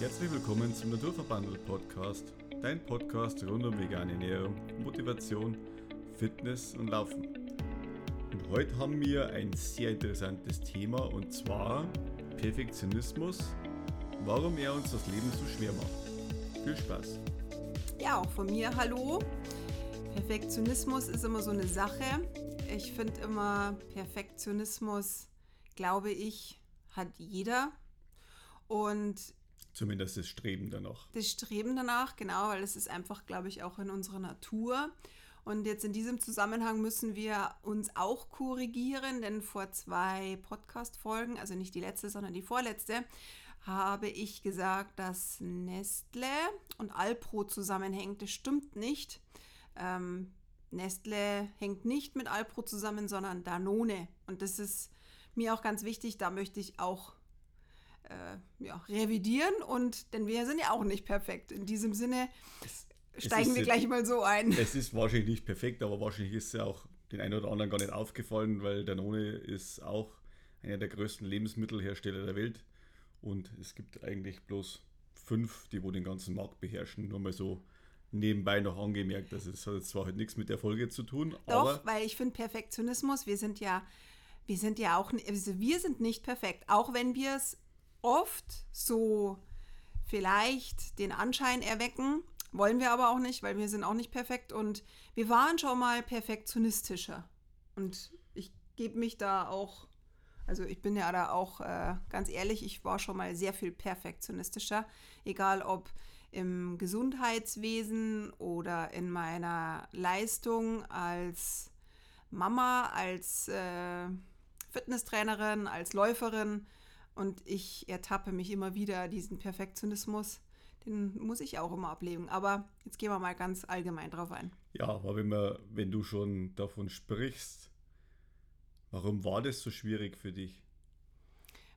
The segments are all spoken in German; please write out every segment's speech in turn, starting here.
Herzlich willkommen zum Naturverbandel Podcast, dein Podcast rund um vegane Ernährung, Motivation, Fitness und Laufen. Und heute haben wir ein sehr interessantes Thema und zwar Perfektionismus, warum er uns das Leben so schwer macht. Viel Spaß! Ja, auch von mir hallo. Perfektionismus ist immer so eine Sache. Ich finde immer, Perfektionismus, glaube ich, hat jeder. Und Zumindest das Streben danach. Das Streben danach, genau, weil es ist einfach, glaube ich, auch in unserer Natur. Und jetzt in diesem Zusammenhang müssen wir uns auch korrigieren, denn vor zwei Podcast-Folgen, also nicht die letzte, sondern die vorletzte, habe ich gesagt, dass Nestle und Alpro zusammenhängt. Das stimmt nicht. Ähm, Nestle hängt nicht mit Alpro zusammen, sondern Danone. Und das ist mir auch ganz wichtig. Da möchte ich auch äh, ja, revidieren und denn wir sind ja auch nicht perfekt. In diesem Sinne es, steigen es wir gleich mal so ein. Es ist wahrscheinlich nicht perfekt, aber wahrscheinlich ist es ja auch den einen oder anderen gar nicht aufgefallen, weil Danone ist auch einer der größten Lebensmittelhersteller der Welt und es gibt eigentlich bloß fünf, die wo den ganzen Markt beherrschen. Nur mal so nebenbei noch angemerkt. Das ist, hat zwar halt nichts mit der Folge zu tun, Doch, aber. weil ich finde Perfektionismus, wir sind ja, wir sind ja auch, also wir sind nicht perfekt, auch wenn wir es oft so vielleicht den Anschein erwecken, wollen wir aber auch nicht, weil wir sind auch nicht perfekt und wir waren schon mal perfektionistischer. Und ich gebe mich da auch, also ich bin ja da auch äh, ganz ehrlich, ich war schon mal sehr viel perfektionistischer, egal ob im Gesundheitswesen oder in meiner Leistung als Mama, als äh, Fitnesstrainerin, als Läuferin. Und ich ertappe mich immer wieder diesen Perfektionismus. Den muss ich auch immer ablegen. Aber jetzt gehen wir mal ganz allgemein drauf ein. Ja, aber wenn, man, wenn du schon davon sprichst, warum war das so schwierig für dich?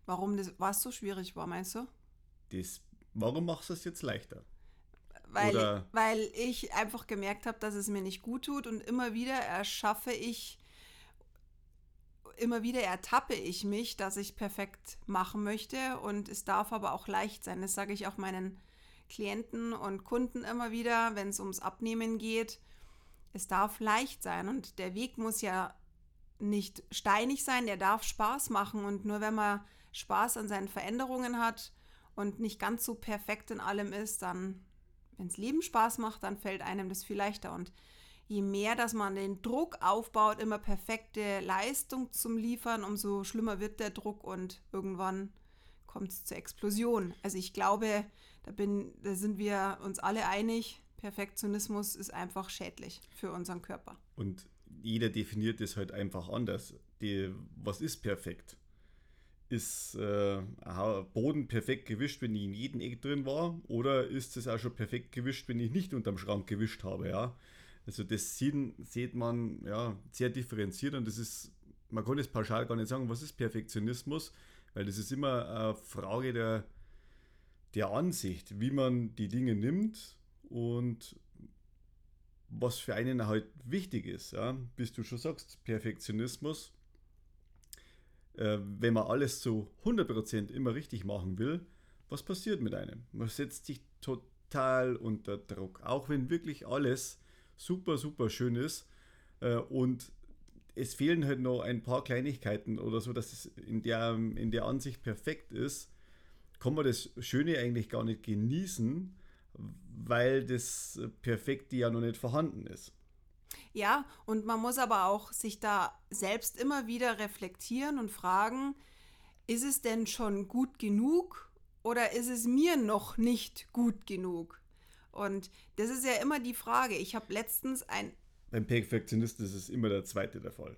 Warum das was so schwierig war, meinst du? Das, warum machst du es jetzt leichter? Weil, weil ich einfach gemerkt habe, dass es mir nicht gut tut und immer wieder erschaffe ich immer wieder ertappe ich mich, dass ich perfekt machen möchte und es darf aber auch leicht sein. Das sage ich auch meinen Klienten und Kunden immer wieder, wenn es ums Abnehmen geht. Es darf leicht sein und der Weg muss ja nicht steinig sein, der darf Spaß machen und nur wenn man Spaß an seinen Veränderungen hat und nicht ganz so perfekt in allem ist, dann, wenn es Leben Spaß macht, dann fällt einem das viel leichter und je mehr, dass man den Druck aufbaut, immer perfekte Leistung zum Liefern, umso schlimmer wird der Druck und irgendwann kommt es zur Explosion. Also ich glaube, da, bin, da sind wir uns alle einig, Perfektionismus ist einfach schädlich für unseren Körper. Und jeder definiert es halt einfach anders. Die, was ist perfekt? Ist äh, Boden perfekt gewischt, wenn ich in jedem Eck drin war? Oder ist es auch schon perfekt gewischt, wenn ich nicht unterm Schrank gewischt habe? Ja? Also das sieht, sieht man ja, sehr differenziert und das ist, man kann es pauschal gar nicht sagen, was ist Perfektionismus, weil das ist immer eine Frage der, der Ansicht, wie man die Dinge nimmt und was für einen halt wichtig ist. Ja? Bis du schon sagst, Perfektionismus, äh, wenn man alles zu 100% immer richtig machen will, was passiert mit einem? Man setzt sich total unter Druck, auch wenn wirklich alles super, super schön ist. Äh, und es fehlen halt noch ein paar Kleinigkeiten oder so, dass es in der, in der Ansicht perfekt ist, kann man das Schöne eigentlich gar nicht genießen, weil das Perfekte ja noch nicht vorhanden ist. Ja, und man muss aber auch sich da selbst immer wieder reflektieren und fragen, ist es denn schon gut genug oder ist es mir noch nicht gut genug? Und das ist ja immer die Frage. Ich habe letztens ein. Beim Perfektionisten ist es immer der zweite der Fall.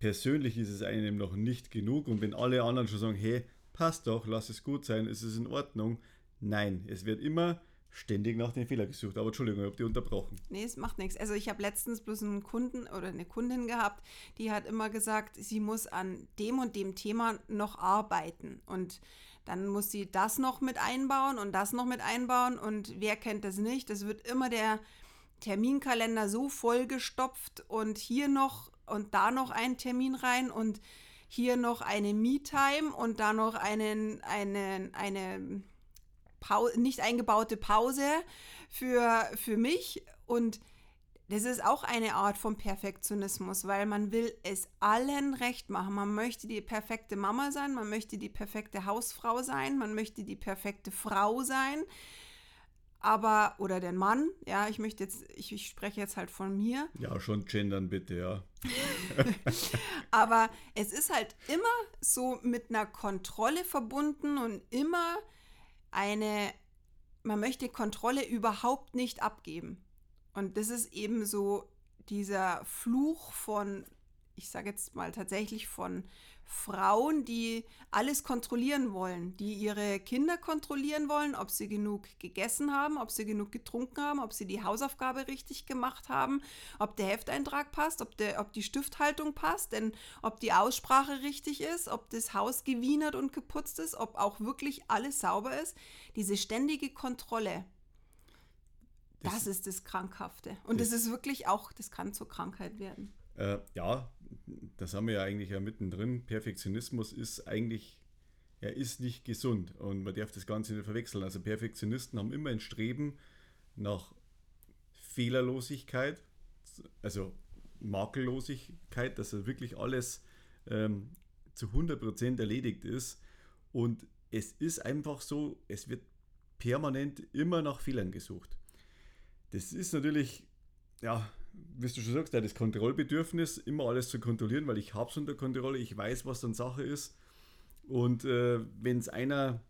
Persönlich ist es einem noch nicht genug und wenn alle anderen schon sagen, hey, passt doch, lass es gut sein, ist es in Ordnung. Nein, es wird immer ständig nach den Fehlern gesucht. Aber Entschuldigung, ich habe die unterbrochen. Nee, es macht nichts. Also ich habe letztens bloß einen Kunden oder eine Kundin gehabt, die hat immer gesagt, sie muss an dem und dem Thema noch arbeiten. Und dann muss sie das noch mit einbauen und das noch mit einbauen. Und wer kennt das nicht? Es wird immer der Terminkalender so vollgestopft und hier noch und da noch ein Termin rein und hier noch eine Me-Time und da noch einen, einen, eine nicht eingebaute Pause für, für mich. Und das ist auch eine Art von Perfektionismus, weil man will es allen recht machen. Man möchte die perfekte Mama sein, man möchte die perfekte Hausfrau sein, man möchte die perfekte Frau sein. Aber, oder den Mann, ja, ich möchte jetzt, ich, ich spreche jetzt halt von mir. Ja, schon gendern bitte, ja. Aber es ist halt immer so mit einer Kontrolle verbunden und immer eine, man möchte Kontrolle überhaupt nicht abgeben. Und das ist eben so dieser Fluch von, ich sage jetzt mal tatsächlich von Frauen, die alles kontrollieren wollen, die ihre Kinder kontrollieren wollen, ob sie genug gegessen haben, ob sie genug getrunken haben, ob sie die Hausaufgabe richtig gemacht haben, ob der Hefteintrag passt, ob, der, ob die Stifthaltung passt, denn ob die Aussprache richtig ist, ob das Haus gewienert und geputzt ist, ob auch wirklich alles sauber ist. Diese ständige Kontrolle, das, das ist das Krankhafte. Und das, das, ist wirklich auch, das kann zur Krankheit werden. Äh, ja, das haben wir ja eigentlich ja mittendrin. Perfektionismus ist eigentlich, er ist nicht gesund und man darf das Ganze nicht verwechseln. Also Perfektionisten haben immer ein Streben nach Fehlerlosigkeit, also Makellosigkeit, dass er wirklich alles ähm, zu 100% erledigt ist. Und es ist einfach so, es wird permanent immer nach Fehlern gesucht. Das ist natürlich, ja, wie du schon sagst, das Kontrollbedürfnis, immer alles zu kontrollieren, weil ich habe es unter Kontrolle, ich weiß, was dann Sache ist. Und äh, wenn es einer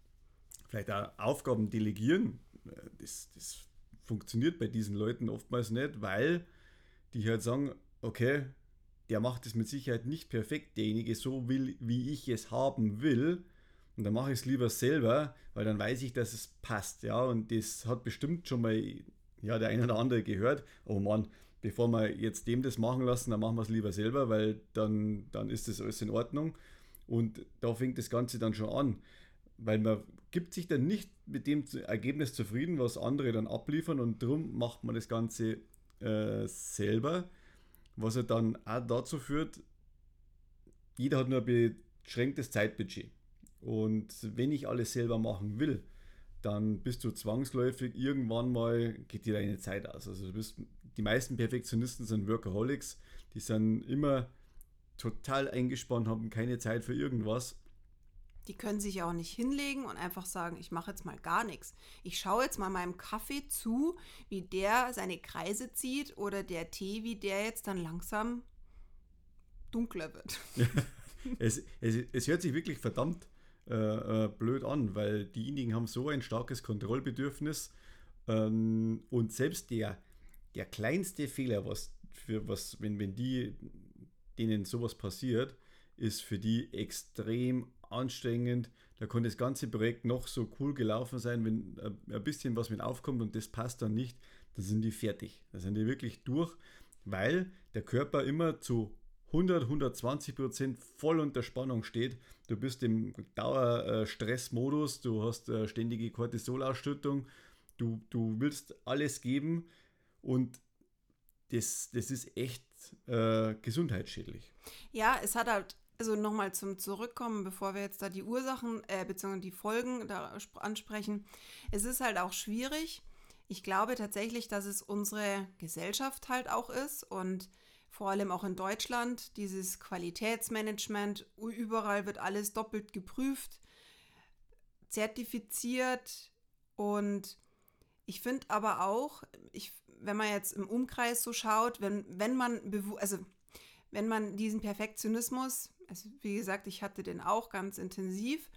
vielleicht auch Aufgaben delegieren, äh, das, das funktioniert bei diesen Leuten oftmals nicht, weil die halt sagen, okay, der macht es mit Sicherheit nicht perfekt, derjenige so will, wie ich es haben will. Und dann mache ich es lieber selber, weil dann weiß ich, dass es passt. Ja, und das hat bestimmt schon mal ja, der eine oder andere gehört, oh Mann, bevor wir jetzt dem das machen lassen, dann machen wir es lieber selber, weil dann, dann ist das alles in Ordnung. Und da fängt das Ganze dann schon an, weil man gibt sich dann nicht mit dem Ergebnis zufrieden, was andere dann abliefern und darum macht man das Ganze äh, selber, was ja dann auch dazu führt, jeder hat nur ein beschränktes Zeitbudget. Und wenn ich alles selber machen will, dann bist du zwangsläufig irgendwann mal, geht dir deine Zeit aus. Also du bist, die meisten Perfektionisten sind Workaholics, die sind immer total eingespannt, haben keine Zeit für irgendwas. Die können sich auch nicht hinlegen und einfach sagen, ich mache jetzt mal gar nichts. Ich schaue jetzt mal meinem Kaffee zu, wie der seine Kreise zieht oder der Tee, wie der jetzt dann langsam dunkler wird. es, es, es hört sich wirklich verdammt äh, äh, blöd an, weil diejenigen haben so ein starkes Kontrollbedürfnis ähm, und selbst der, der kleinste Fehler, was für was, wenn, wenn die denen sowas passiert, ist für die extrem anstrengend. Da kann das ganze Projekt noch so cool gelaufen sein, wenn äh, ein bisschen was mit aufkommt und das passt dann nicht, dann sind die fertig. Da sind die wirklich durch, weil der Körper immer zu 100, 120 Prozent voll unter Spannung steht. Du bist im Dauerstressmodus, du hast äh, ständige Cortisolausschüttung, du, du willst alles geben und das, das ist echt äh, gesundheitsschädlich. Ja, es hat halt, also nochmal zum Zurückkommen, bevor wir jetzt da die Ursachen äh, bzw. die Folgen da ansprechen. Es ist halt auch schwierig. Ich glaube tatsächlich, dass es unsere Gesellschaft halt auch ist und vor allem auch in Deutschland, dieses Qualitätsmanagement, überall wird alles doppelt geprüft, zertifiziert und ich finde aber auch, ich, wenn man jetzt im Umkreis so schaut, wenn, wenn man, also wenn man diesen Perfektionismus, also wie gesagt, ich hatte den auch ganz intensiv,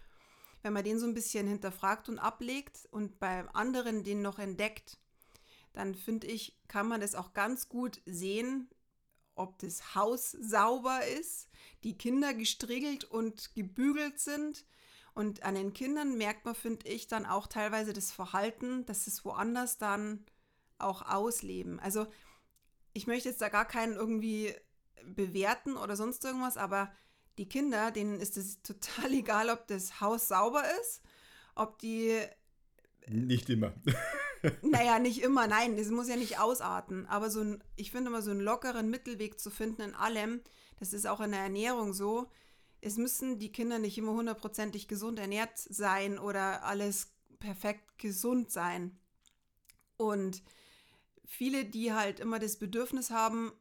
wenn man den so ein bisschen hinterfragt und ablegt und bei anderen den noch entdeckt, dann finde ich, kann man das auch ganz gut sehen, ob das Haus sauber ist, die Kinder gestriegelt und gebügelt sind. Und an den Kindern merkt man, finde ich, dann auch teilweise das Verhalten, dass es woanders dann auch ausleben. Also ich möchte jetzt da gar keinen irgendwie bewerten oder sonst irgendwas, aber die Kinder, denen ist es total egal, ob das Haus sauber ist, ob die... Nicht immer. Naja, nicht immer, nein, das muss ja nicht ausarten. Aber so ein, ich finde immer so einen lockeren Mittelweg zu finden in allem, das ist auch in der Ernährung so. Es müssen die Kinder nicht immer hundertprozentig gesund ernährt sein oder alles perfekt gesund sein. Und viele, die halt immer das Bedürfnis haben,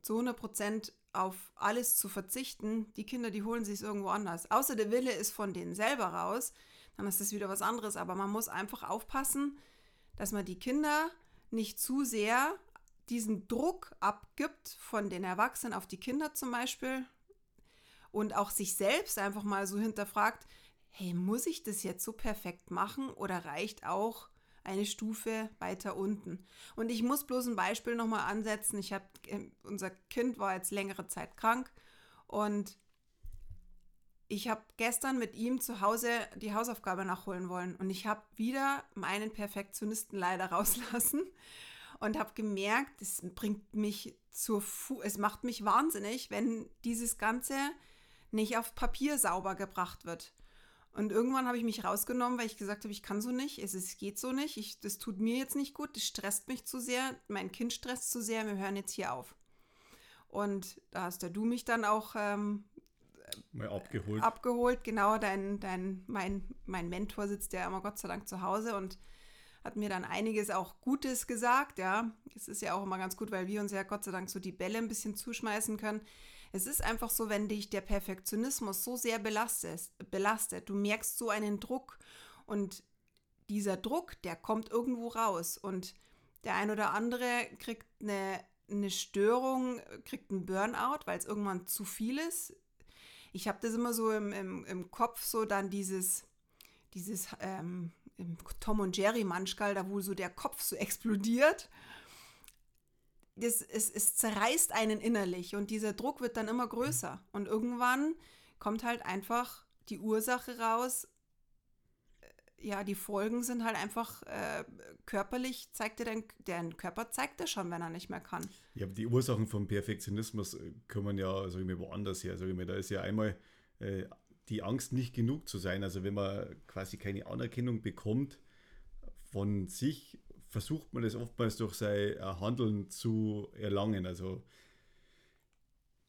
zu 100 Prozent auf alles zu verzichten, die Kinder, die holen sich es irgendwo anders. Außer der Wille ist von denen selber raus, dann ist das wieder was anderes. Aber man muss einfach aufpassen, dass man die Kinder nicht zu sehr diesen Druck abgibt von den Erwachsenen auf die Kinder zum Beispiel und auch sich selbst einfach mal so hinterfragt, hey, muss ich das jetzt so perfekt machen oder reicht auch eine Stufe weiter unten? Und ich muss bloß ein Beispiel nochmal ansetzen. Ich habe, äh, unser Kind war jetzt längere Zeit krank und ich habe gestern mit ihm zu Hause die Hausaufgabe nachholen wollen und ich habe wieder meinen Perfektionisten leider rauslassen und habe gemerkt, es bringt mich zur Fu es macht mich wahnsinnig, wenn dieses Ganze nicht auf Papier sauber gebracht wird. Und irgendwann habe ich mich rausgenommen, weil ich gesagt habe, ich kann so nicht, es, es geht so nicht, ich, das tut mir jetzt nicht gut, das stresst mich zu sehr, mein Kind stresst zu sehr, wir hören jetzt hier auf. Und da hast ja du mich dann auch ähm, Mal abgeholt. Abgeholt, genau. Dein, dein, mein, mein Mentor sitzt ja immer Gott sei Dank zu Hause und hat mir dann einiges auch Gutes gesagt, ja. Es ist ja auch immer ganz gut, weil wir uns ja Gott sei Dank so die Bälle ein bisschen zuschmeißen können. Es ist einfach so, wenn dich der Perfektionismus so sehr belastet, belastet, du merkst so einen Druck und dieser Druck, der kommt irgendwo raus und der ein oder andere kriegt eine, eine Störung, kriegt einen Burnout, weil es irgendwann zu viel ist. Ich habe das immer so im, im, im Kopf, so dann dieses, dieses ähm, Tom und Jerry Manschgal, da wo so der Kopf so explodiert. Das, es, es zerreißt einen innerlich und dieser Druck wird dann immer größer. Und irgendwann kommt halt einfach die Ursache raus. Äh, ja, die Folgen sind halt einfach äh, körperlich, zeigt dir dein, dein Körper zeigt er schon, wenn er nicht mehr kann. Ja, die Ursachen vom Perfektionismus äh, kommen ja, sag ich mal, woanders her. Sag ich mal, da ist ja einmal äh, die Angst, nicht genug zu sein. Also wenn man quasi keine Anerkennung bekommt von sich, versucht man das oftmals durch sein Handeln zu erlangen. Also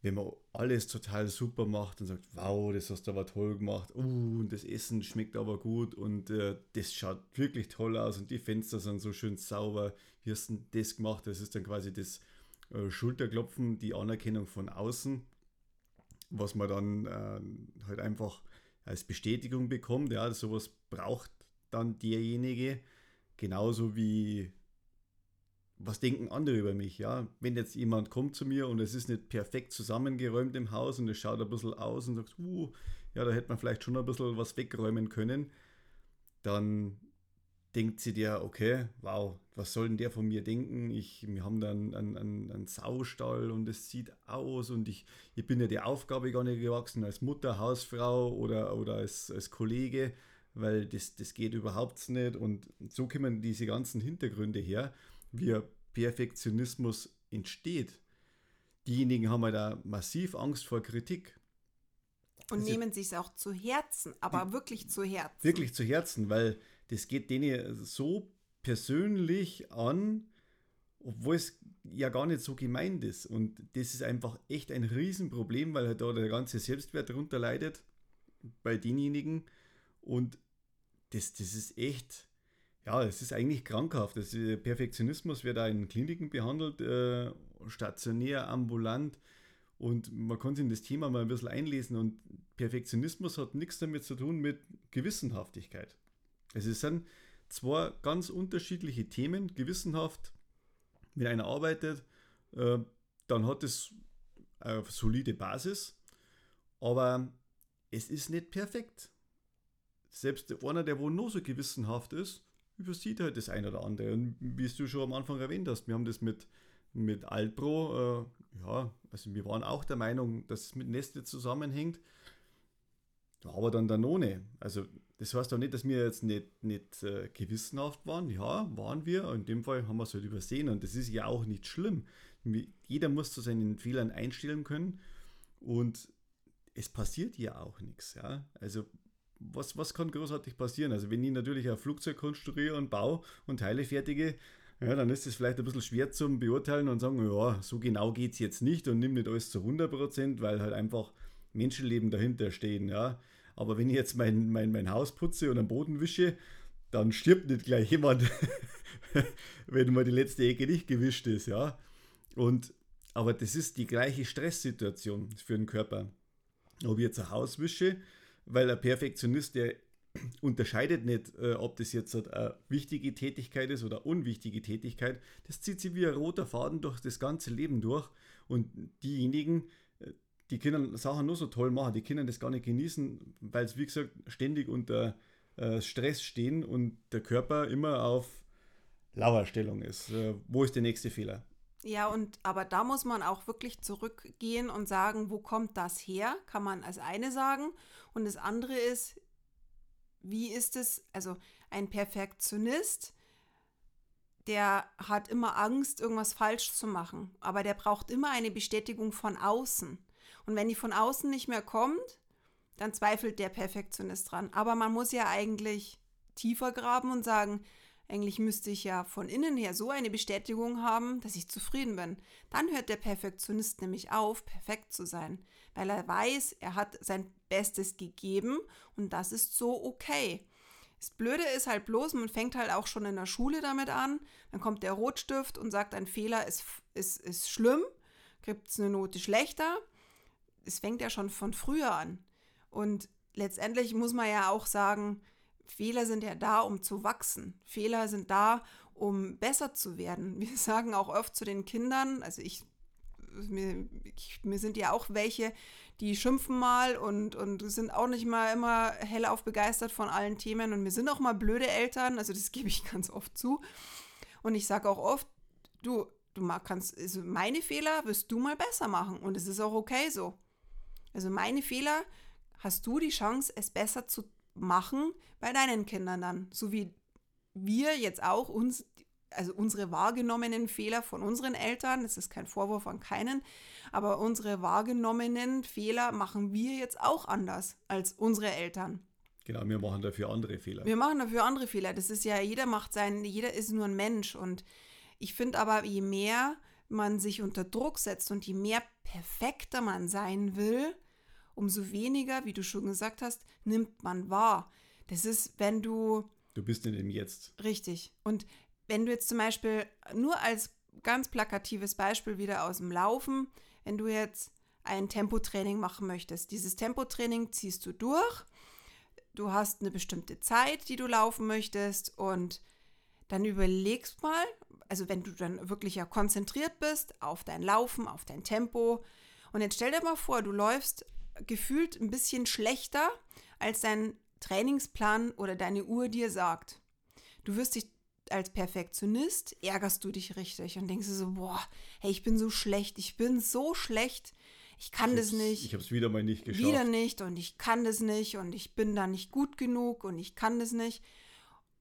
wenn man alles total super macht und sagt, wow, das hast du aber toll gemacht, uh, und das Essen schmeckt aber gut und äh, das schaut wirklich toll aus und die Fenster sind so schön sauber, wie hast du das gemacht? Das ist dann quasi das äh, Schulterklopfen, die Anerkennung von außen was man dann äh, halt einfach als Bestätigung bekommt. Ja, sowas braucht dann derjenige, genauso wie was denken andere über mich, ja. Wenn jetzt jemand kommt zu mir und es ist nicht perfekt zusammengeräumt im Haus und es schaut ein bisschen aus und sagt, uh, ja, da hätte man vielleicht schon ein bisschen was wegräumen können, dann denkt sie dir, okay, wow, was soll denn der von mir denken? Ich, wir haben dann einen, einen, einen Saustall und es sieht aus und ich, ich bin ja der Aufgabe gar nicht gewachsen als Mutter, Hausfrau oder, oder als, als Kollege, weil das, das geht überhaupt nicht. Und so kommen diese ganzen Hintergründe her, wie Perfektionismus entsteht. Diejenigen haben halt da massiv Angst vor Kritik. Und also, nehmen sich es auch zu Herzen, aber wirklich zu Herzen. Wirklich zu Herzen, weil das geht denen so persönlich an, obwohl es ja gar nicht so gemeint ist. Und das ist einfach echt ein Riesenproblem, weil halt da der ganze Selbstwert darunter leidet bei denjenigen. Und das, das ist echt, ja, es ist eigentlich krankhaft. Das Perfektionismus wird da in Kliniken behandelt, äh, stationär, ambulant. Und man kann sich in das Thema mal ein bisschen einlesen. Und Perfektionismus hat nichts damit zu tun mit Gewissenhaftigkeit. Es sind zwei ganz unterschiedliche Themen. Gewissenhaft, wenn einer arbeitet, äh, dann hat es eine solide Basis, aber es ist nicht perfekt. Selbst einer, der wo nur so gewissenhaft ist, übersieht halt das eine oder andere. Und wie du schon am Anfang erwähnt hast, wir haben das mit, mit Altpro, äh, ja, also wir waren auch der Meinung, dass es mit Nestle zusammenhängt. Aber dann Danone. Also das heißt auch nicht, dass wir jetzt nicht, nicht äh, gewissenhaft waren. Ja, waren wir. In dem Fall haben wir es halt übersehen. Und das ist ja auch nicht schlimm. Jeder muss zu seinen Fehlern einstellen können. Und es passiert ja auch nichts. Ja? Also was, was kann großartig passieren? Also wenn ich natürlich ein Flugzeug konstruiere und baue und Teile fertige, ja, dann ist es vielleicht ein bisschen schwer zum Beurteilen und sagen, ja, so genau geht es jetzt nicht und nimm nicht alles zu 100%, weil halt einfach Menschenleben dahinter stehen. Ja? Aber wenn ich jetzt mein, mein, mein Haus putze und am Boden wische, dann stirbt nicht gleich jemand, wenn mal die letzte Ecke nicht gewischt ist, ja. Und, aber das ist die gleiche Stresssituation für den Körper. Ob ich jetzt ein Haus wische, weil ein Perfektionist, der unterscheidet nicht, äh, ob das jetzt eine wichtige Tätigkeit ist oder unwichtige Tätigkeit. Das zieht sich wie ein roter Faden durch das ganze Leben durch. Und diejenigen, äh, die können Sachen nur so toll machen, die können das gar nicht genießen, weil es, wie gesagt, ständig unter äh, Stress stehen und der Körper immer auf Lauerstellung ist. Äh, wo ist der nächste Fehler? Ja, und aber da muss man auch wirklich zurückgehen und sagen, wo kommt das her? Kann man als eine sagen. Und das andere ist, wie ist es, also ein Perfektionist, der hat immer Angst, irgendwas falsch zu machen, aber der braucht immer eine Bestätigung von außen. Und wenn die von außen nicht mehr kommt, dann zweifelt der Perfektionist dran. Aber man muss ja eigentlich tiefer graben und sagen, eigentlich müsste ich ja von innen her so eine Bestätigung haben, dass ich zufrieden bin. Dann hört der Perfektionist nämlich auf, perfekt zu sein, weil er weiß, er hat sein Bestes gegeben und das ist so okay. Das Blöde ist halt bloß, man fängt halt auch schon in der Schule damit an, dann kommt der Rotstift und sagt, ein Fehler ist, ist, ist schlimm, gibt es eine Note schlechter. Es fängt ja schon von früher an. Und letztendlich muss man ja auch sagen, Fehler sind ja da, um zu wachsen. Fehler sind da, um besser zu werden. Wir sagen auch oft zu den Kindern, also ich, mir, ich, mir sind ja auch welche, die schimpfen mal und, und sind auch nicht mal immer hellauf begeistert von allen Themen. Und mir sind auch mal blöde Eltern, also das gebe ich ganz oft zu. Und ich sage auch oft, du, du kannst, also meine Fehler wirst du mal besser machen. Und es ist auch okay so. Also meine Fehler hast du die Chance, es besser zu machen bei deinen Kindern dann. So wie wir jetzt auch uns, also unsere wahrgenommenen Fehler von unseren Eltern, das ist kein Vorwurf an keinen, aber unsere wahrgenommenen Fehler machen wir jetzt auch anders als unsere Eltern. Genau, wir machen dafür andere Fehler. Wir machen dafür andere Fehler. Das ist ja, jeder macht sein, jeder ist nur ein Mensch. Und ich finde aber, je mehr man sich unter Druck setzt und je mehr perfekter man sein will, umso weniger, wie du schon gesagt hast, nimmt man wahr. Das ist, wenn du. Du bist in dem Jetzt. Richtig. Und wenn du jetzt zum Beispiel nur als ganz plakatives Beispiel wieder aus dem Laufen, wenn du jetzt ein Tempotraining machen möchtest, dieses Tempotraining ziehst du durch, du hast eine bestimmte Zeit, die du laufen möchtest und dann überlegst mal, also wenn du dann wirklich ja konzentriert bist auf dein Laufen, auf dein Tempo und jetzt stell dir mal vor, du läufst gefühlt ein bisschen schlechter, als dein Trainingsplan oder deine Uhr dir sagt. Du wirst dich als Perfektionist, ärgerst du dich richtig und denkst so, boah, hey, ich bin so schlecht, ich bin so schlecht, ich kann ich das nicht. Ich habe es wieder mal nicht geschafft. Wieder nicht und ich kann das nicht und ich bin da nicht gut genug und ich kann das nicht.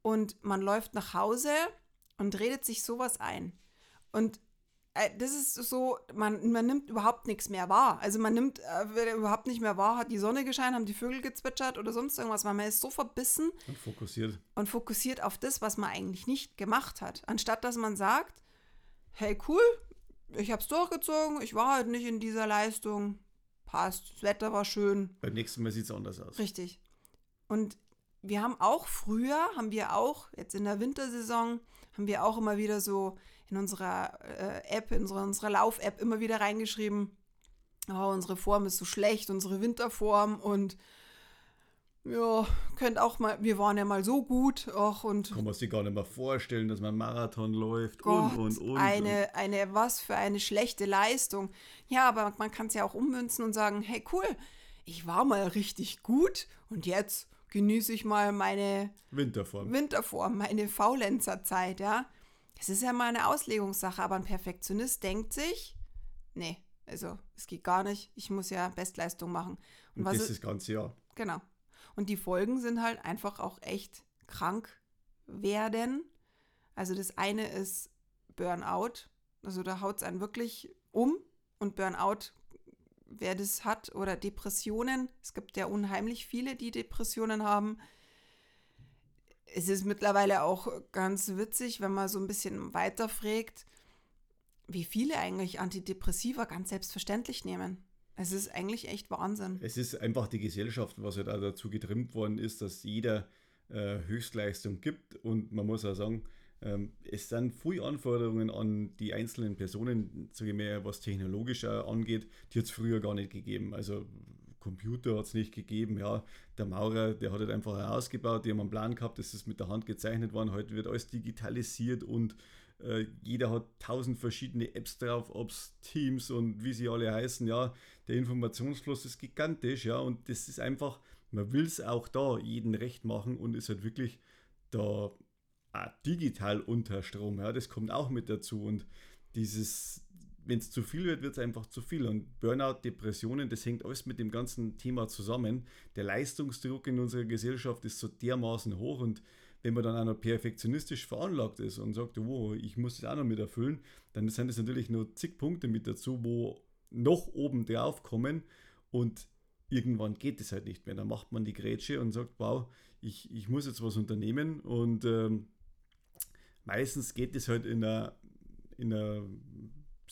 Und man läuft nach Hause und redet sich sowas ein. Und das ist so, man, man nimmt überhaupt nichts mehr wahr. Also man nimmt äh, überhaupt nicht mehr wahr, hat die Sonne gescheint, haben die Vögel gezwitschert oder sonst irgendwas, weil man ist so verbissen und fokussiert. Und fokussiert auf das, was man eigentlich nicht gemacht hat. Anstatt dass man sagt, hey cool, ich hab's durchgezogen, ich war halt nicht in dieser Leistung, passt, das Wetter war schön. Beim nächsten Mal sieht es anders aus. Richtig. Und wir haben auch früher, haben wir auch, jetzt in der Wintersaison, haben wir auch immer wieder so in unserer äh, App, in unserer, unserer Lauf-App immer wieder reingeschrieben, oh, unsere Form ist so schlecht, unsere Winterform und ja, könnt auch mal, wir waren ja mal so gut. Och, und Kann man sich gar nicht mehr vorstellen, dass man Marathon läuft Gott, und, und, und. Eine, eine, was für eine schlechte Leistung. Ja, aber man kann es ja auch ummünzen und sagen, hey cool, ich war mal richtig gut und jetzt genieße ich mal meine Winterform. Winterform, meine Faulenzerzeit, ja. Es ist ja mal eine Auslegungssache, aber ein Perfektionist denkt sich, nee, also es geht gar nicht, ich muss ja Bestleistung machen. Und, Und das ist das ganze Jahr. Genau. Und die Folgen sind halt einfach auch echt krank werden. Also das eine ist Burnout, also da haut es einen wirklich um und Burnout, wer das hat, oder Depressionen. Es gibt ja unheimlich viele, die Depressionen haben es ist mittlerweile auch ganz witzig, wenn man so ein bisschen weiter fragt, wie viele eigentlich Antidepressiva ganz selbstverständlich nehmen. Es ist eigentlich echt Wahnsinn. Es ist einfach die Gesellschaft, was halt auch dazu getrimmt worden ist, dass jeder äh, Höchstleistung gibt. Und man muss auch sagen, ähm, es sind viele Anforderungen an die einzelnen Personen, sage ich mal, was technologisch angeht, die hat es früher gar nicht gegeben. Also Computer hat es nicht gegeben. Ja, der Maurer, der hat halt einfach ausgebaut, die haben einen Plan gehabt, das ist mit der Hand gezeichnet worden. Heute wird alles digitalisiert und äh, jeder hat tausend verschiedene Apps drauf, ob es Teams und wie sie alle heißen. Ja, der Informationsfluss ist gigantisch. Ja, und das ist einfach, man will es auch da jeden recht machen und ist halt wirklich da digital unter Strom. Ja, das kommt auch mit dazu und dieses wenn es zu viel wird, wird es einfach zu viel. Und Burnout, Depressionen, das hängt alles mit dem ganzen Thema zusammen. Der Leistungsdruck in unserer Gesellschaft ist so dermaßen hoch und wenn man dann auch noch perfektionistisch veranlagt ist und sagt, oh, ich muss das auch noch mit erfüllen, dann sind es natürlich nur zig Punkte mit dazu, wo noch oben drauf kommen und irgendwann geht es halt nicht mehr. Dann macht man die Grätsche und sagt, wow, ich, ich muss jetzt was unternehmen und ähm, meistens geht es halt in einer, in einer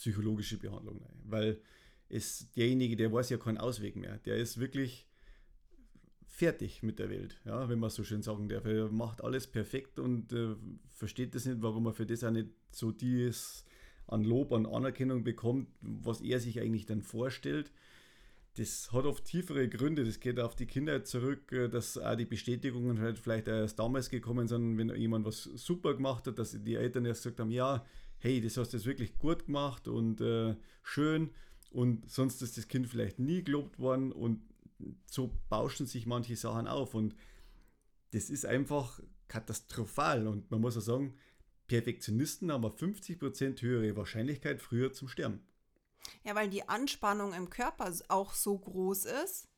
psychologische Behandlung rein, weil es derjenige, der weiß ja keinen Ausweg mehr, der ist wirklich fertig mit der Welt, ja, wenn man so schön sagen darf. Er macht alles perfekt und äh, versteht das nicht, warum er für das auch nicht so dies an Lob, an Anerkennung bekommt, was er sich eigentlich dann vorstellt. Das hat oft tiefere Gründe, das geht auf die Kindheit zurück, äh, dass auch die Bestätigungen halt vielleicht erst damals gekommen sind, wenn jemand was super gemacht hat, dass die Eltern erst gesagt haben, ja, hey, das hast du jetzt wirklich gut gemacht und äh, schön. Und sonst ist das Kind vielleicht nie gelobt worden und so bauschen sich manche Sachen auf. Und das ist einfach katastrophal. Und man muss auch sagen, Perfektionisten haben eine 50% höhere Wahrscheinlichkeit früher zum Sterben. Ja, weil die Anspannung im Körper auch so groß ist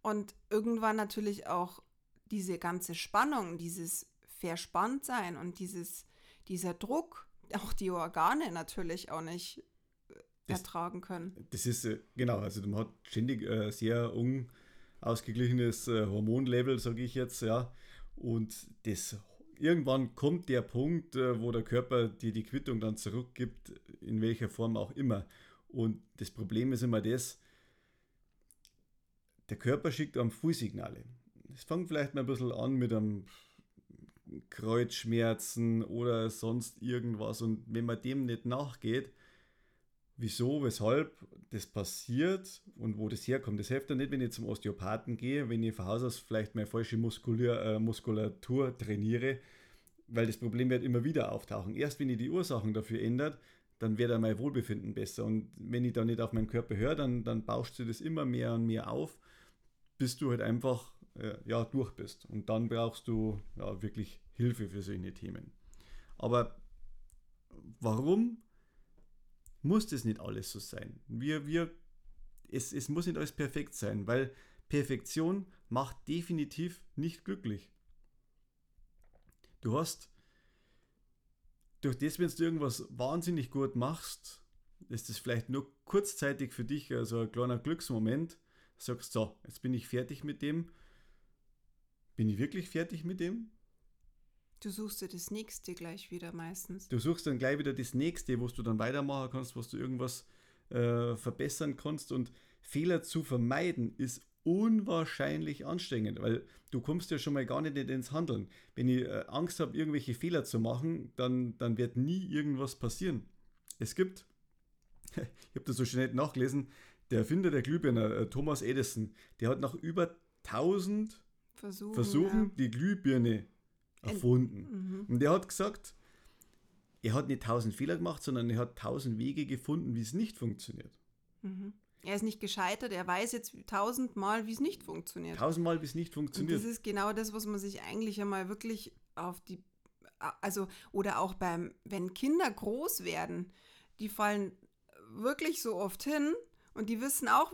und irgendwann natürlich auch diese ganze Spannung, dieses Verspanntsein und dieses, dieser Druck auch die Organe natürlich auch nicht äh, das, ertragen können. Das ist, äh, genau, also man hat ständig äh, sehr unausgeglichenes äh, Hormonlevel, sage ich jetzt, ja. Und das irgendwann kommt der Punkt, äh, wo der Körper dir die Quittung dann zurückgibt, in welcher Form auch immer. Und das Problem ist immer das, der Körper schickt am Frühsignale. Es fängt vielleicht mal ein bisschen an mit einem Kreuzschmerzen oder sonst irgendwas. Und wenn man dem nicht nachgeht, wieso, weshalb das passiert und wo das herkommt, das hilft ja nicht, wenn ich zum Osteopathen gehe, wenn ich von Haus aus vielleicht meine falsche Muskulur, äh, Muskulatur trainiere, weil das Problem wird immer wieder auftauchen. Erst wenn ich die Ursachen dafür ändert, dann wird mein Wohlbefinden besser. Und wenn ich da nicht auf meinen Körper höre, dann, dann bauscht du das immer mehr und mehr auf, bis du halt einfach äh, ja, durch bist. Und dann brauchst du ja, wirklich Hilfe für solche Themen. Aber warum muss das nicht alles so sein? Wir, wir, es, es muss nicht alles perfekt sein, weil Perfektion macht definitiv nicht glücklich. Du hast, durch das, wenn du irgendwas wahnsinnig gut machst, ist das vielleicht nur kurzzeitig für dich also ein kleiner Glücksmoment. Sagst so, jetzt bin ich fertig mit dem bin ich wirklich fertig mit dem? Du suchst dir das nächste gleich wieder meistens. Du suchst dann gleich wieder das nächste, wo du dann weitermachen kannst, wo du irgendwas äh, verbessern kannst. Und Fehler zu vermeiden ist unwahrscheinlich anstrengend, weil du kommst ja schon mal gar nicht ins Handeln. Wenn ich äh, Angst habe, irgendwelche Fehler zu machen, dann, dann wird nie irgendwas passieren. Es gibt, ich habe das so schnell nachgelesen, der Erfinder der Glühbirne, äh, Thomas Edison, der hat nach über 1000 versuchen, versuchen ja. die Glühbirne erfunden. Mhm. Und der hat gesagt, er hat nicht tausend Fehler gemacht, sondern er hat tausend Wege gefunden, wie es nicht funktioniert. Mhm. Er ist nicht gescheitert, er weiß jetzt tausendmal, wie es nicht funktioniert. Tausendmal, wie es nicht funktioniert. Und das ist genau das, was man sich eigentlich einmal wirklich auf die, also, oder auch beim, wenn Kinder groß werden, die fallen wirklich so oft hin und die wissen auch,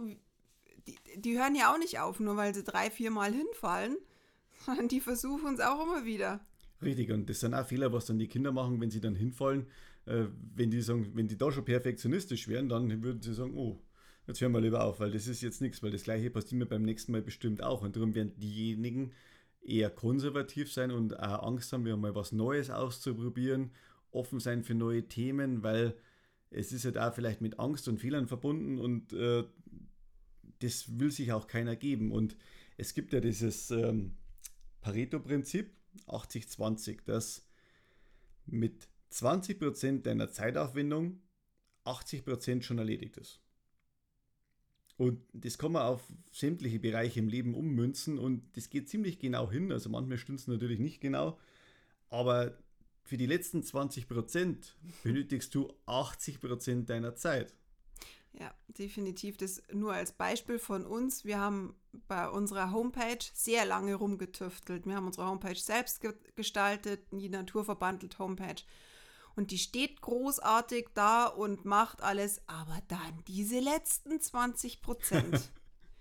die, die hören ja auch nicht auf, nur weil sie drei, vier Mal hinfallen, sondern die versuchen es auch immer wieder. Richtig, und das sind auch Fehler, was dann die Kinder machen, wenn sie dann hinfallen. Äh, wenn die sagen, wenn die da schon perfektionistisch wären, dann würden sie sagen, oh, jetzt hören wir lieber auf, weil das ist jetzt nichts, weil das gleiche passiert mir beim nächsten Mal bestimmt auch. Und darum werden diejenigen eher konservativ sein und auch Angst haben, wieder mal was Neues auszuprobieren, offen sein für neue Themen, weil es ist ja da vielleicht mit Angst und Fehlern verbunden und äh, das will sich auch keiner geben. Und es gibt ja dieses ähm, Pareto-Prinzip, 80-20, dass mit 20% deiner Zeitaufwendung 80% schon erledigt ist. Und das kann man auf sämtliche Bereiche im Leben ummünzen und das geht ziemlich genau hin. Also manchmal stimmt es natürlich nicht genau, aber für die letzten 20% benötigst du 80% deiner Zeit. Ja, definitiv. Das nur als Beispiel von uns. Wir haben bei unserer Homepage sehr lange rumgetüftelt. Wir haben unsere Homepage selbst ge gestaltet, die Naturverbandelt Homepage. Und die steht großartig da und macht alles, aber dann diese letzten 20 Prozent.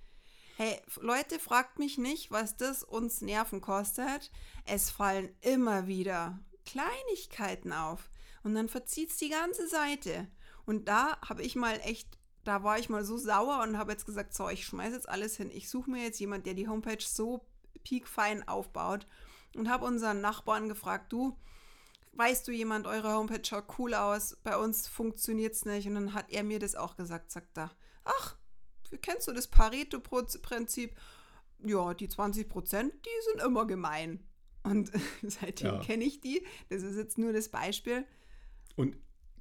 hey, Leute, fragt mich nicht, was das uns Nerven kostet. Es fallen immer wieder Kleinigkeiten auf. Und dann verzieht es die ganze Seite. Und da habe ich mal echt, da war ich mal so sauer und habe jetzt gesagt, so, ich schmeiße jetzt alles hin. Ich suche mir jetzt jemand, der die Homepage so piekfein aufbaut. Und habe unseren Nachbarn gefragt, du, weißt du jemand, eure Homepage schaut cool aus, bei uns funktioniert es nicht. Und dann hat er mir das auch gesagt, sagt er, ach, kennst du das Pareto-Prinzip? Ja, die 20 Prozent, die sind immer gemein. Und seitdem ja. kenne ich die. Das ist jetzt nur das Beispiel. Und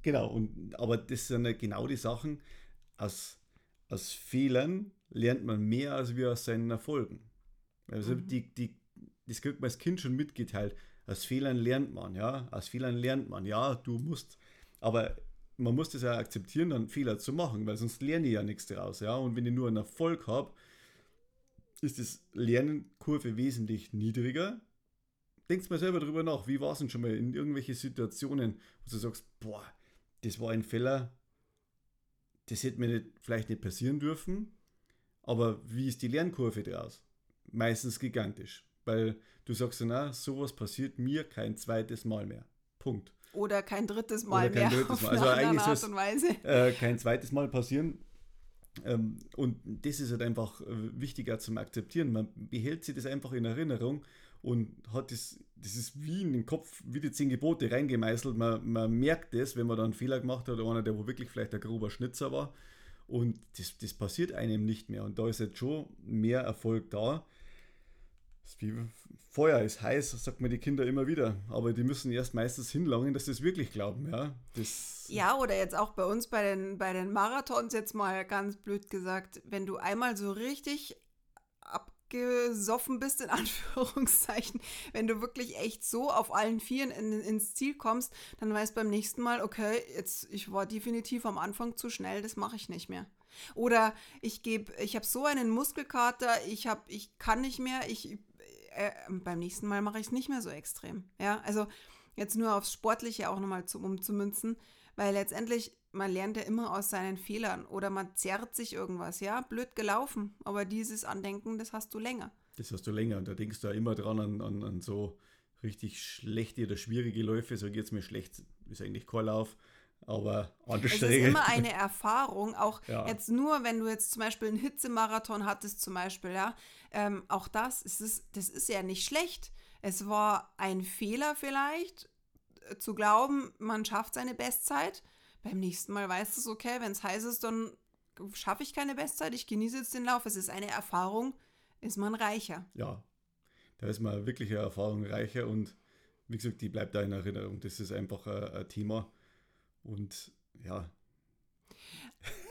Genau, und, aber das sind ja genau die Sachen, aus, aus Fehlern lernt man mehr als wir aus seinen Erfolgen. Also mhm. die, die, das kriegt man als Kind schon mitgeteilt. Aus Fehlern lernt man, ja. Aus Fehlern lernt man, ja, du musst. Aber man muss das ja akzeptieren, dann Fehler zu machen, weil sonst lerne ich ja nichts daraus, ja. Und wenn ich nur einen Erfolg habe, ist das Lernkurve wesentlich niedriger. Denkst mal selber darüber nach, wie war es denn schon mal in irgendwelche Situationen, wo du sagst, boah, das war ein Fehler, das hätte mir nicht, vielleicht nicht passieren dürfen, aber wie ist die Lernkurve draus? Meistens gigantisch, weil du sagst na, sowas passiert mir kein zweites Mal mehr. Punkt. Oder kein drittes Mal kein mehr. Drittes Mal. Also eigentlich Art und Weise. Äh, kein zweites Mal passieren. Ähm, und das ist halt einfach äh, wichtiger zum Akzeptieren. Man behält sich das einfach in Erinnerung und hat das, das ist wie in den Kopf, wie die zehn Gebote reingemeißelt. Man, man merkt das, wenn man da einen Fehler gemacht hat, oder einer, der wo wirklich vielleicht ein grober Schnitzer war. Und das, das passiert einem nicht mehr. Und da ist jetzt schon mehr Erfolg da. Wie Feuer ist heiß, sagt man die Kinder immer wieder. Aber die müssen erst meistens hinlangen, dass sie es wirklich glauben. Ja, das ja oder jetzt auch bei uns bei den, bei den Marathons, jetzt mal ganz blöd gesagt, wenn du einmal so richtig ab gesoffen bist, in Anführungszeichen, wenn du wirklich echt so auf allen Vieren in, ins Ziel kommst, dann weißt beim nächsten Mal, okay, jetzt, ich war definitiv am Anfang zu schnell, das mache ich nicht mehr. Oder ich gebe, ich habe so einen Muskelkater, ich habe, ich kann nicht mehr, ich, äh, beim nächsten Mal mache ich es nicht mehr so extrem. Ja, also jetzt nur aufs Sportliche auch nochmal zu, umzumünzen, weil letztendlich man lernt ja immer aus seinen Fehlern oder man zerrt sich irgendwas. Ja, blöd gelaufen, aber dieses Andenken, das hast du länger. Das hast du länger und da denkst du ja immer dran an, an, an so richtig schlechte oder schwierige Läufe. So geht es mir schlecht, ist eigentlich kein Lauf. Aber anstrengend. Es ist immer eine Erfahrung, auch ja. jetzt nur, wenn du jetzt zum Beispiel einen Hitzemarathon hattest, zum Beispiel, ja, ähm, auch das, ist, das ist ja nicht schlecht. Es war ein Fehler vielleicht, zu glauben, man schafft seine Bestzeit beim nächsten Mal weißt du es, okay, wenn es heiß ist, dann schaffe ich keine Bestzeit, ich genieße jetzt den Lauf. Es ist eine Erfahrung, ist man reicher. Ja, da ist man wirklich eine Erfahrung reicher und wie gesagt, die bleibt da in Erinnerung. Das ist einfach ein, ein Thema und ja.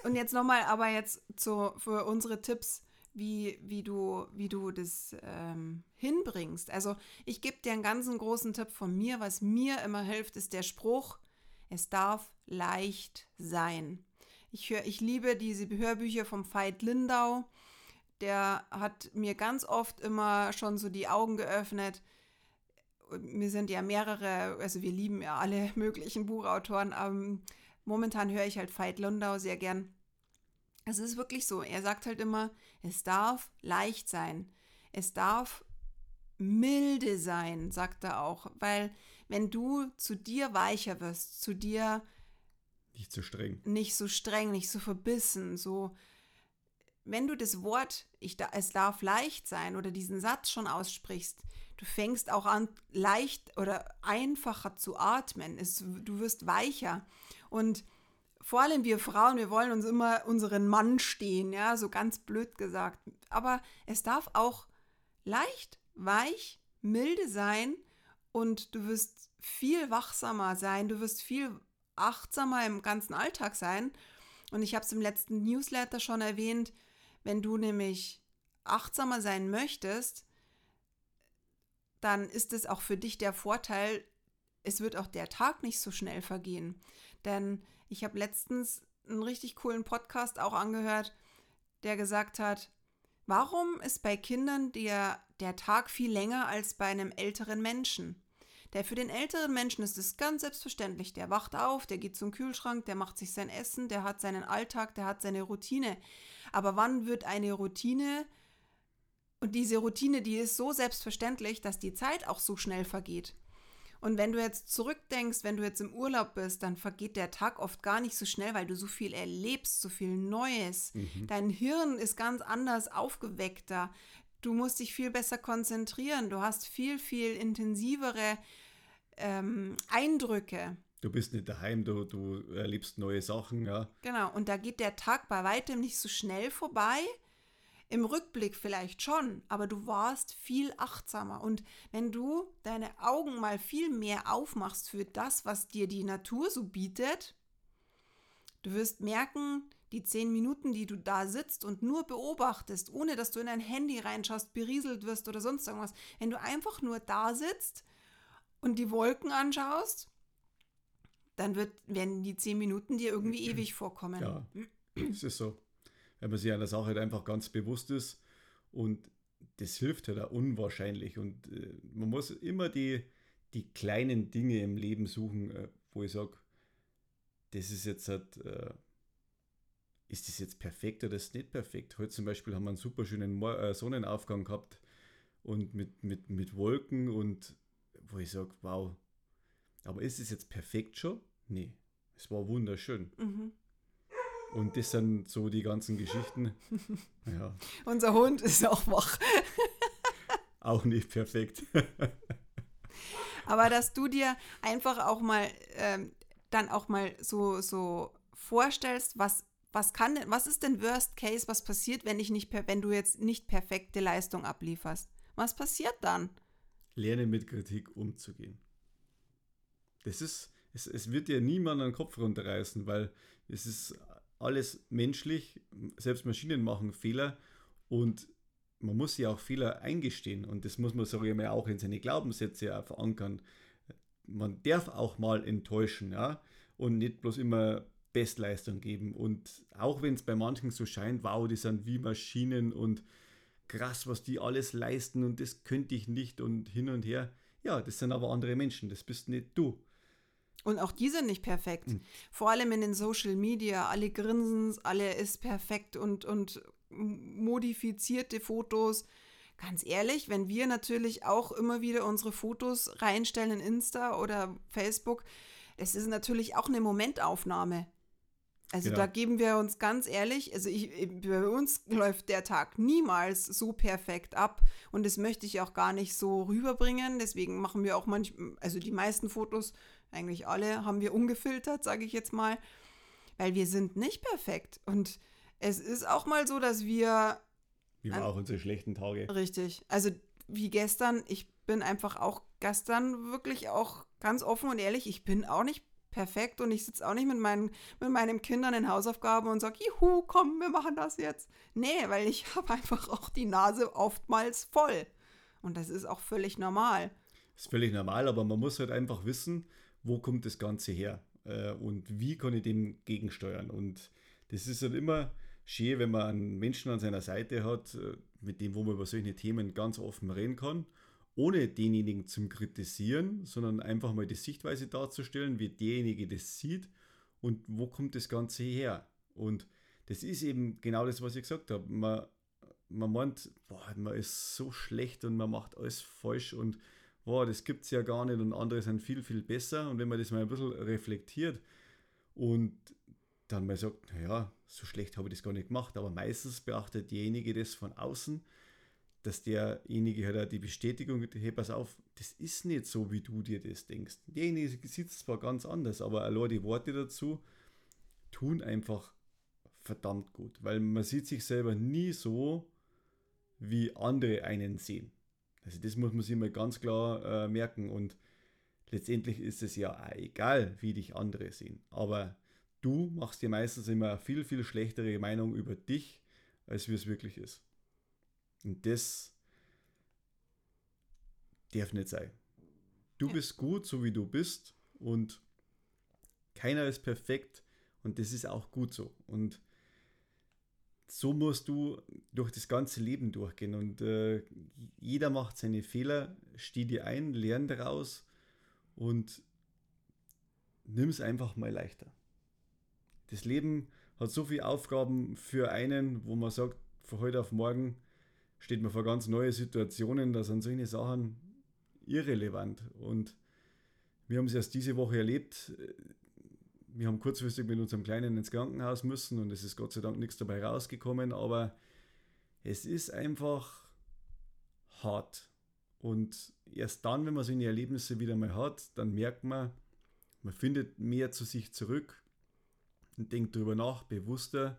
Und jetzt nochmal, aber jetzt zu, für unsere Tipps, wie, wie, du, wie du das ähm, hinbringst. Also ich gebe dir einen ganz großen Tipp von mir. Was mir immer hilft, ist der Spruch, es darf leicht sein. Ich, hör, ich liebe diese Hörbücher vom Veit Lindau. Der hat mir ganz oft immer schon so die Augen geöffnet. Wir sind ja mehrere, also wir lieben ja alle möglichen Buchautoren. aber momentan höre ich halt Veit Lindau sehr gern. Es ist wirklich so. Er sagt halt immer, es darf leicht sein. Es darf milde sein, sagt er auch, weil wenn du zu dir weicher wirst, zu dir nicht so streng, nicht so streng, nicht so verbissen, so wenn du das Wort ich da, es darf leicht sein oder diesen Satz schon aussprichst, du fängst auch an leicht oder einfacher zu atmen, es, du wirst weicher und vor allem wir Frauen, wir wollen uns immer unseren Mann stehen, ja, so ganz blöd gesagt. Aber es darf auch leicht, weich, milde sein und du wirst viel wachsamer sein, du wirst viel achtsamer im ganzen Alltag sein. Und ich habe es im letzten Newsletter schon erwähnt, wenn du nämlich achtsamer sein möchtest, dann ist es auch für dich der Vorteil, es wird auch der Tag nicht so schnell vergehen. Denn ich habe letztens einen richtig coolen Podcast auch angehört, der gesagt hat, warum ist bei Kindern der, der Tag viel länger als bei einem älteren Menschen? Der für den älteren Menschen ist es ganz selbstverständlich. Der wacht auf, der geht zum Kühlschrank, der macht sich sein Essen, der hat seinen Alltag, der hat seine Routine. Aber wann wird eine Routine und diese Routine, die ist so selbstverständlich, dass die Zeit auch so schnell vergeht. Und wenn du jetzt zurückdenkst, wenn du jetzt im Urlaub bist, dann vergeht der Tag oft gar nicht so schnell, weil du so viel erlebst, so viel Neues. Mhm. Dein Hirn ist ganz anders aufgeweckter. Du musst dich viel besser konzentrieren. Du hast viel, viel intensivere ähm, Eindrücke. Du bist nicht daheim, du, du erlebst neue Sachen, ja. Genau, und da geht der Tag bei weitem nicht so schnell vorbei. Im Rückblick vielleicht schon, aber du warst viel achtsamer. Und wenn du deine Augen mal viel mehr aufmachst für das, was dir die Natur so bietet, du wirst merken, die zehn Minuten, die du da sitzt und nur beobachtest, ohne dass du in dein Handy reinschaust, berieselt wirst oder sonst irgendwas, wenn du einfach nur da sitzt und die Wolken anschaust, dann wird, werden die zehn Minuten dir irgendwie ewig vorkommen. Ja, es ist so. Wenn man sich einer Sache halt einfach ganz bewusst ist und das hilft halt auch unwahrscheinlich. Und äh, man muss immer die, die kleinen Dinge im Leben suchen, äh, wo ich sage, das ist jetzt halt, äh, ist das jetzt perfekt oder ist das nicht perfekt? Heute zum Beispiel haben wir einen super schönen äh, Sonnenaufgang gehabt und mit, mit, mit Wolken und wo ich sage, wow, aber ist es jetzt perfekt schon? Nee, es war wunderschön. Mhm. Und das sind so die ganzen Geschichten. Ja. Unser Hund ist auch wach. auch nicht perfekt. Aber dass du dir einfach auch mal ähm, dann auch mal so, so vorstellst, was, was kann denn, was ist denn Worst Case, was passiert, wenn ich nicht wenn du jetzt nicht perfekte Leistung ablieferst? Was passiert dann? Lerne mit Kritik umzugehen. Das ist, es, es wird dir niemand an den Kopf runterreißen, weil es ist alles menschlich. Selbst Maschinen machen Fehler und man muss ja auch Fehler eingestehen und das muss man, sage ich mal, auch in seine Glaubenssätze verankern. Man darf auch mal enttäuschen, ja, und nicht bloß immer Bestleistung geben. Und auch wenn es bei manchen so scheint, wow, die sind wie Maschinen und krass, was die alles leisten und das könnte ich nicht und hin und her. Ja, das sind aber andere Menschen, das bist nicht du. Und auch die sind nicht perfekt. Mhm. Vor allem in den Social Media. Alle grinsen, alle ist perfekt und, und modifizierte Fotos. Ganz ehrlich, wenn wir natürlich auch immer wieder unsere Fotos reinstellen in Insta oder Facebook, es ist natürlich auch eine Momentaufnahme. Also genau. da geben wir uns ganz ehrlich, also ich, bei uns läuft der Tag niemals so perfekt ab und das möchte ich auch gar nicht so rüberbringen. Deswegen machen wir auch manchmal, also die meisten Fotos, eigentlich alle, haben wir ungefiltert, sage ich jetzt mal, weil wir sind nicht perfekt und es ist auch mal so, dass wir. Wie war auch unsere schlechten Tage. Richtig. Also wie gestern, ich bin einfach auch gestern wirklich auch ganz offen und ehrlich, ich bin auch nicht perfekt und ich sitze auch nicht mit meinen, mit meinen Kindern in Hausaufgaben und sage, juhu, komm, wir machen das jetzt. Nee, weil ich habe einfach auch die Nase oftmals voll. Und das ist auch völlig normal. Das ist völlig normal, aber man muss halt einfach wissen, wo kommt das Ganze her äh, und wie kann ich dem gegensteuern. Und das ist halt immer schön, wenn man einen Menschen an seiner Seite hat, äh, mit dem, wo man über solche Themen ganz offen reden kann ohne denjenigen zum Kritisieren, sondern einfach mal die Sichtweise darzustellen, wie derjenige das sieht und wo kommt das Ganze her. Und das ist eben genau das, was ich gesagt habe. Man, man meint, boah, man ist so schlecht und man macht alles falsch und boah, das gibt es ja gar nicht und andere sind viel, viel besser. Und wenn man das mal ein bisschen reflektiert und dann mal sagt, naja, so schlecht habe ich das gar nicht gemacht, aber meistens beachtet derjenige das von außen dass derjenige halt auch die Bestätigung gibt, hey, pass auf, das ist nicht so, wie du dir das denkst. Derjenige sieht es zwar ganz anders, aber allein die Worte dazu tun einfach verdammt gut, weil man sieht sich selber nie so, wie andere einen sehen. Also das muss man sich mal ganz klar äh, merken und letztendlich ist es ja auch egal, wie dich andere sehen. Aber du machst dir meistens immer eine viel, viel schlechtere Meinung über dich, als wie es wirklich ist. Und das darf nicht sein. Du ja. bist gut, so wie du bist und keiner ist perfekt und das ist auch gut so. Und so musst du durch das ganze Leben durchgehen und äh, jeder macht seine Fehler, steh dir ein, lern daraus und nimm es einfach mal leichter. Das Leben hat so viele Aufgaben für einen, wo man sagt, von heute auf morgen steht man vor ganz neue Situationen, da sind solche Sachen irrelevant. Und wir haben es erst diese Woche erlebt. Wir haben kurzfristig mit unserem Kleinen ins Krankenhaus müssen und es ist Gott sei Dank nichts dabei rausgekommen, aber es ist einfach hart. Und erst dann, wenn man solche Erlebnisse wieder mal hat, dann merkt man, man findet mehr zu sich zurück und denkt darüber nach, bewusster,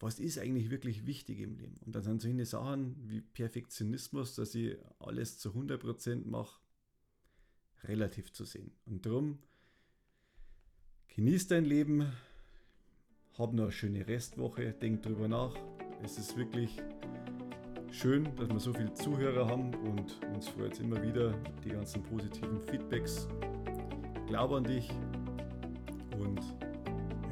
was ist eigentlich wirklich wichtig im Leben. Und dann sind solche Sachen wie Perfektionismus, dass ich alles zu 100% mache, relativ zu sehen. Und darum, genieß dein Leben, hab noch eine schöne Restwoche, denk darüber nach. Es ist wirklich schön, dass wir so viele Zuhörer haben und uns freut es immer wieder, die ganzen positiven Feedbacks. Glaube an dich und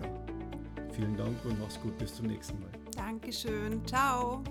ja, vielen Dank und mach's gut, bis zum nächsten Mal. Dankeschön, ciao.